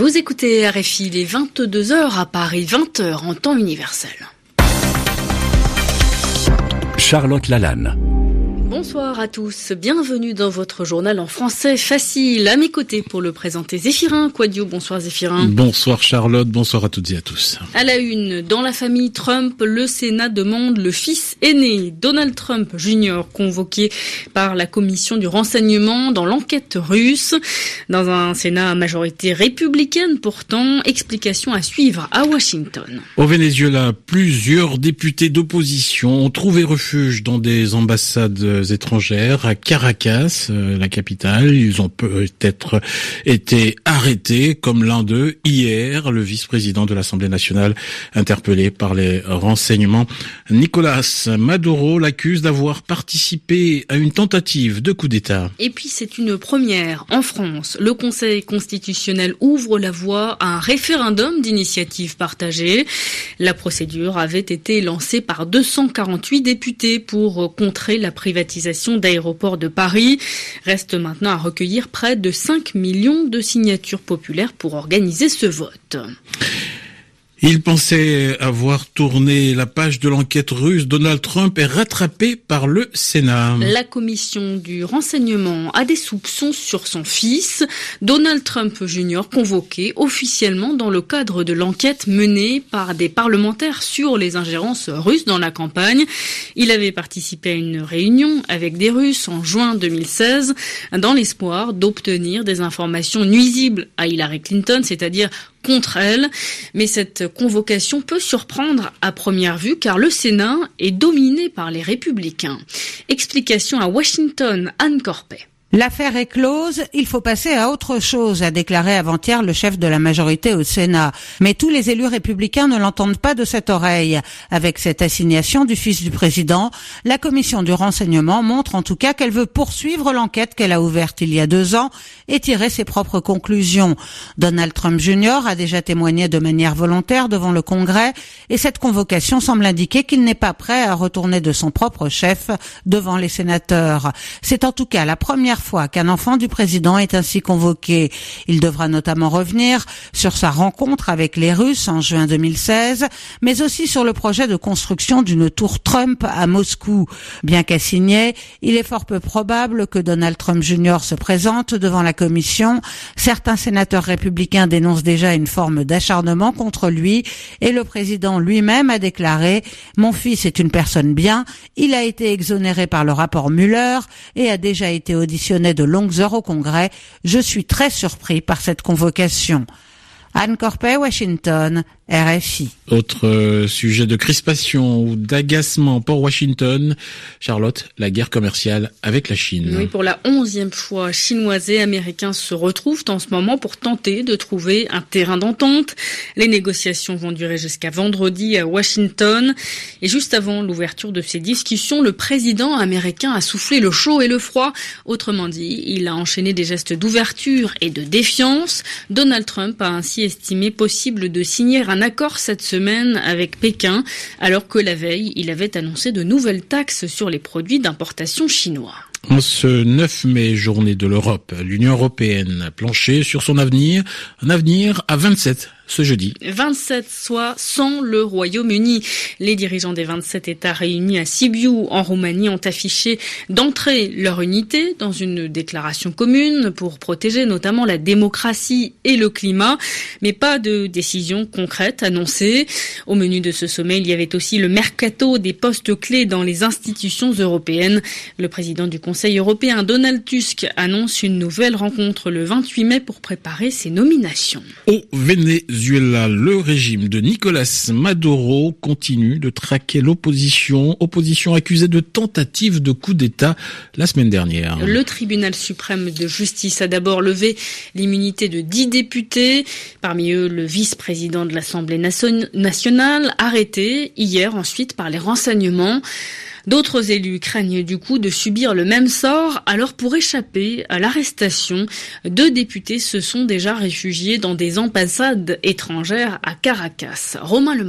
Vous écoutez RFI les 22h à Paris, 20h en temps universel. Charlotte Lalanne. Bonsoir à tous, bienvenue dans votre journal en français facile. À mes côtés pour le présenter Zéphirin Quadio. Bonsoir Zéphirin. Bonsoir Charlotte, bonsoir à toutes et à tous. À la une, dans la famille Trump, le Sénat demande le fils aîné, Donald Trump Jr., convoqué par la commission du renseignement dans l'enquête russe. Dans un Sénat à majorité républicaine pourtant, explication à suivre à Washington. Au Venezuela, plusieurs députés d'opposition ont trouvé refuge dans des ambassades étrangères à Caracas, euh, la capitale. Ils ont peut-être été arrêtés, comme l'un d'eux hier, le vice-président de l'Assemblée nationale, interpellé par les renseignements. Nicolas Maduro l'accuse d'avoir participé à une tentative de coup d'État. Et puis c'est une première en France. Le Conseil constitutionnel ouvre la voie à un référendum d'initiative partagée. La procédure avait été lancée par 248 députés pour contrer la privatisation d'aéroports de Paris. Reste maintenant à recueillir près de 5 millions de signatures populaires pour organiser ce vote. Il pensait avoir tourné la page de l'enquête russe. Donald Trump est rattrapé par le Sénat. La commission du renseignement a des soupçons sur son fils, Donald Trump Jr., convoqué officiellement dans le cadre de l'enquête menée par des parlementaires sur les ingérences russes dans la campagne. Il avait participé à une réunion avec des Russes en juin 2016 dans l'espoir d'obtenir des informations nuisibles à Hillary Clinton, c'est-à-dire contre elle. Mais cette convocation peut surprendre à première vue car le Sénat est dominé par les républicains. Explication à Washington, Anne Corpet. L'affaire est close, il faut passer à autre chose, a déclaré avant-hier le chef de la majorité au Sénat. Mais tous les élus républicains ne l'entendent pas de cette oreille. Avec cette assignation du fils du président, la commission du renseignement montre en tout cas qu'elle veut poursuivre l'enquête qu'elle a ouverte il y a deux ans et tirer ses propres conclusions. Donald Trump Jr. a déjà témoigné de manière volontaire devant le Congrès et cette convocation semble indiquer qu'il n'est pas prêt à retourner de son propre chef devant les sénateurs. C'est en tout cas la première fois qu'un enfant du président est ainsi convoqué. Il devra notamment revenir sur sa rencontre avec les Russes en juin 2016, mais aussi sur le projet de construction d'une tour Trump à Moscou. Bien qu'assigné, il est fort peu probable que Donald Trump Jr. se présente devant la commission. Certains sénateurs républicains dénoncent déjà une forme d'acharnement contre lui et le président lui-même a déclaré Mon fils est une personne bien, il a été exonéré par le rapport Mueller et a déjà été auditionné de longues heures au Congrès. Je suis très surpris par cette convocation. Anne Corpet, Washington, RFI. Autre euh, sujet de crispation ou d'agacement pour Washington, Charlotte, la guerre commerciale avec la Chine. Oui, pour la onzième fois, Chinois et Américains se retrouvent en ce moment pour tenter de trouver un terrain d'entente. Les négociations vont durer jusqu'à vendredi à Washington. Et juste avant l'ouverture de ces discussions, le président américain a soufflé le chaud et le froid. Autrement dit, il a enchaîné des gestes d'ouverture et de défiance. Donald Trump a ainsi estimé possible de signer un accord cette semaine avec Pékin, alors que la veille, il avait annoncé de nouvelles taxes sur les produits d'importation chinois. En ce 9 mai, journée de l'Europe, l'Union européenne a planché sur son avenir, un avenir à 27 ce jeudi. 27, soit sans le Royaume-Uni. Les dirigeants des 27 États réunis à Sibiu, en Roumanie, ont affiché d'entrer leur unité dans une déclaration commune pour protéger notamment la démocratie et le climat, mais pas de décision concrète annoncée. Au menu de ce sommet, il y avait aussi le mercato des postes clés dans les institutions européennes. Le président du Conseil européen, Donald Tusk, annonce une nouvelle rencontre le 28 mai pour préparer ses nominations. Au Venezuela, Le régime de Nicolas Maduro continue de traquer l'opposition, opposition accusée de tentative de coup d'État la semaine dernière. Le tribunal suprême de justice a d'abord levé l'immunité de dix députés, parmi eux le vice-président de l'Assemblée nationale, arrêté hier ensuite par les renseignements. D'autres élus craignent du coup de subir le même sort, alors pour échapper à l'arrestation, deux députés se sont déjà réfugiés dans des ambassades étrangères à Caracas. Romain Le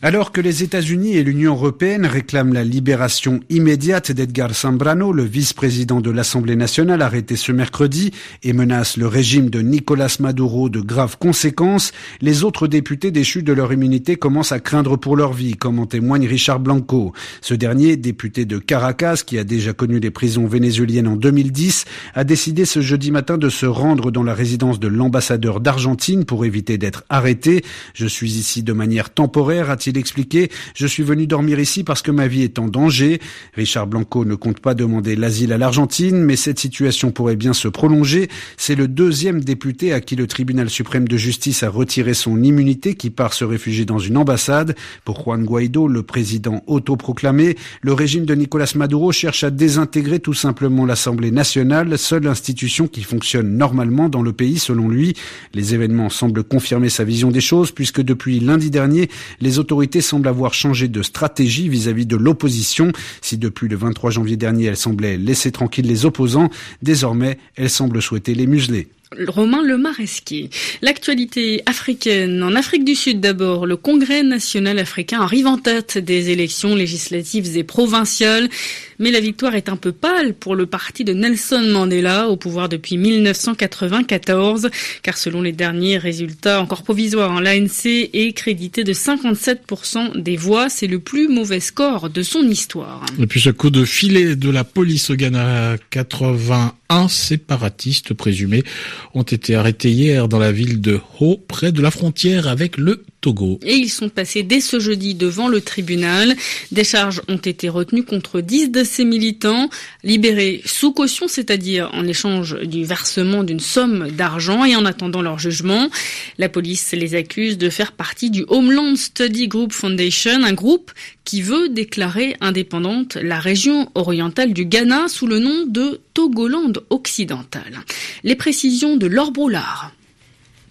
Alors que les États-Unis et l'Union européenne réclament la libération immédiate d'Edgar Zambrano, le vice-président de l'Assemblée nationale arrêté ce mercredi, et menacent le régime de Nicolas Maduro de graves conséquences, les autres députés déchus de leur immunité commencent à craindre pour leur vie, comme en témoigne Richard Blanco. Ce dernier, député de Caracas, qui a déjà connu les prisons vénézuéliennes en 2010, a décidé ce jeudi matin de se rendre dans la résidence de l'ambassadeur d'Argentine pour éviter d'être arrêté. Je suis ici de manière temporaire, a-t-il expliqué. Je suis venu dormir ici parce que ma vie est en danger. Richard Blanco ne compte pas demander l'asile à l'Argentine, mais cette situation pourrait bien se prolonger. C'est le deuxième député à qui le tribunal suprême de justice a retiré son immunité qui part se réfugier dans une ambassade. Pour Juan Guaido, le président autoproclamé, le régime de Nicolas Maduro cherche à désintégrer tout simplement l'Assemblée nationale, seule institution qui fonctionne normalement dans le pays selon lui. Les événements semblent confirmer sa vision des choses puisque depuis lundi dernier, les autorités autorités semblent avoir changé de stratégie vis-à-vis de l'opposition. Si depuis le 23 janvier dernier, elle semblait laisser tranquilles les opposants, désormais, elle semble souhaiter les museler. Romain Lemaresquier. L'actualité africaine. En Afrique du Sud d'abord, le Congrès national africain arrive en tête des élections législatives et provinciales. Mais la victoire est un peu pâle pour le parti de Nelson Mandela, au pouvoir depuis 1994, car selon les derniers résultats encore provisoires, hein, l'ANC est crédité de 57% des voix. C'est le plus mauvais score de son histoire. Et puis ce coup de filet de la police au Ghana 81 séparatistes présumés ont été arrêtés hier dans la ville de Ho, près de la frontière avec le Togo. Et ils sont passés dès ce jeudi devant le tribunal. Des charges ont été retenues contre 10 de ces militants, libérés sous caution, c'est-à-dire en échange du versement d'une somme d'argent et en attendant leur jugement. La police les accuse de faire partie du Homeland Study Group Foundation, un groupe qui veut déclarer indépendante la région orientale du Ghana sous le nom de Togoland occidental. Les précisions de Laure Broulard.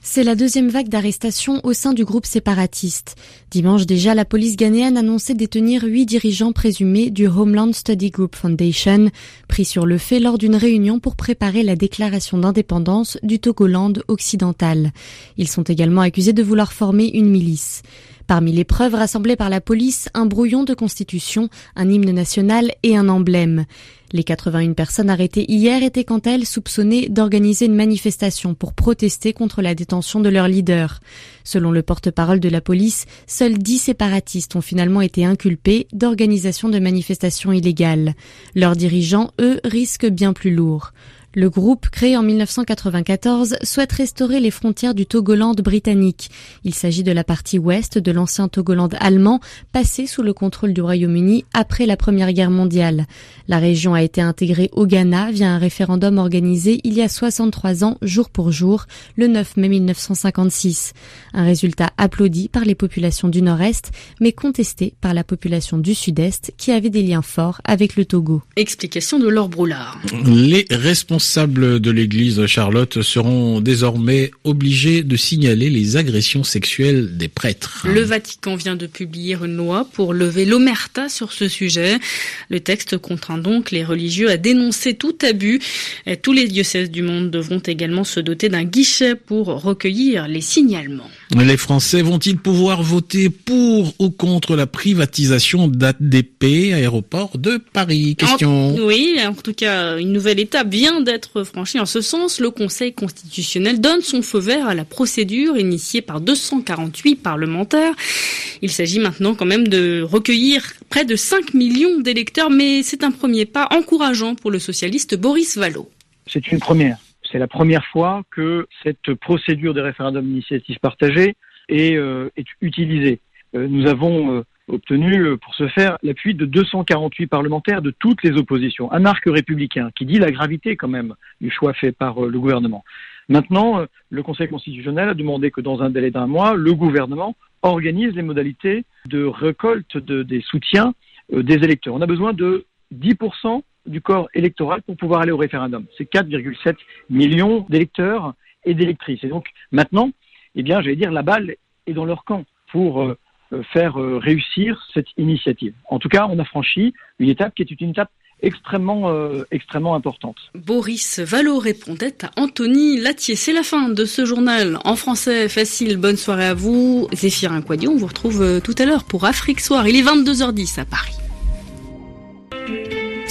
C'est la deuxième vague d'arrestations au sein du groupe séparatiste. Dimanche déjà, la police ghanéenne annonçait détenir huit dirigeants présumés du Homeland Study Group Foundation, pris sur le fait lors d'une réunion pour préparer la déclaration d'indépendance du Togoland occidental. Ils sont également accusés de vouloir former une milice. Parmi les preuves rassemblées par la police, un brouillon de constitution, un hymne national et un emblème. Les 81 personnes arrêtées hier étaient quant à elles soupçonnées d'organiser une manifestation pour protester contre la détention de leur leader. Selon le porte-parole de la police, seuls 10 séparatistes ont finalement été inculpés d'organisation de manifestations illégales. Leurs dirigeants, eux, risquent bien plus lourd. Le groupe, créé en 1994, souhaite restaurer les frontières du Togoland britannique. Il s'agit de la partie ouest de l'ancien Togoland allemand, passé sous le contrôle du Royaume-Uni après la Première Guerre mondiale. La région a été intégrée au Ghana via un référendum organisé il y a 63 ans, jour pour jour, le 9 mai 1956. Un résultat applaudi par les populations du Nord-Est, mais contesté par la population du Sud-Est, qui avait des liens forts avec le Togo. Explication de Laure Broulard. Les responsables responsables de l'église Charlotte seront désormais obligés de signaler les agressions sexuelles des prêtres. Le Vatican vient de publier une loi pour lever l'omerta sur ce sujet. Le texte contraint donc les religieux à dénoncer tout abus. Tous les diocèses du monde devront également se doter d'un guichet pour recueillir les signalements. Les Français vont-ils pouvoir voter pour ou contre la privatisation d'ADP, aéroport de Paris? Question. oui, en tout cas, une nouvelle étape vient d'être être. En ce sens, le Conseil constitutionnel donne son feu vert à la procédure initiée par 248 parlementaires. Il s'agit maintenant quand même de recueillir près de 5 millions d'électeurs, mais c'est un premier pas encourageant pour le socialiste Boris Vallot. C'est une première. C'est la première fois que cette procédure de référendum d'initiative partagée est, euh, utilisée. Euh, nous avons euh, obtenu euh, pour ce faire l'appui de 248 parlementaires de toutes les oppositions, un arc républicain qui dit la gravité quand même du choix fait par euh, le gouvernement. Maintenant, euh, le Conseil constitutionnel a demandé que dans un délai d'un mois, le gouvernement organise les modalités de récolte de, des soutiens des électeurs. On a besoin de 10% du corps électoral pour pouvoir aller au référendum. C'est 4,7 millions d'électeurs et d'électrices. Et donc maintenant, eh bien, j'allais dire, la balle est dans leur camp pour faire euh, réussir cette initiative. En tout cas, on a franchi une étape qui est une étape extrêmement, euh, extrêmement importante. Boris Vallot répondait à Anthony Latier. C'est la fin de ce journal en français facile. Bonne soirée à vous. Zéphirin Quadion, on vous retrouve tout à l'heure pour Afrique Soir. Il est 22h10 à Paris.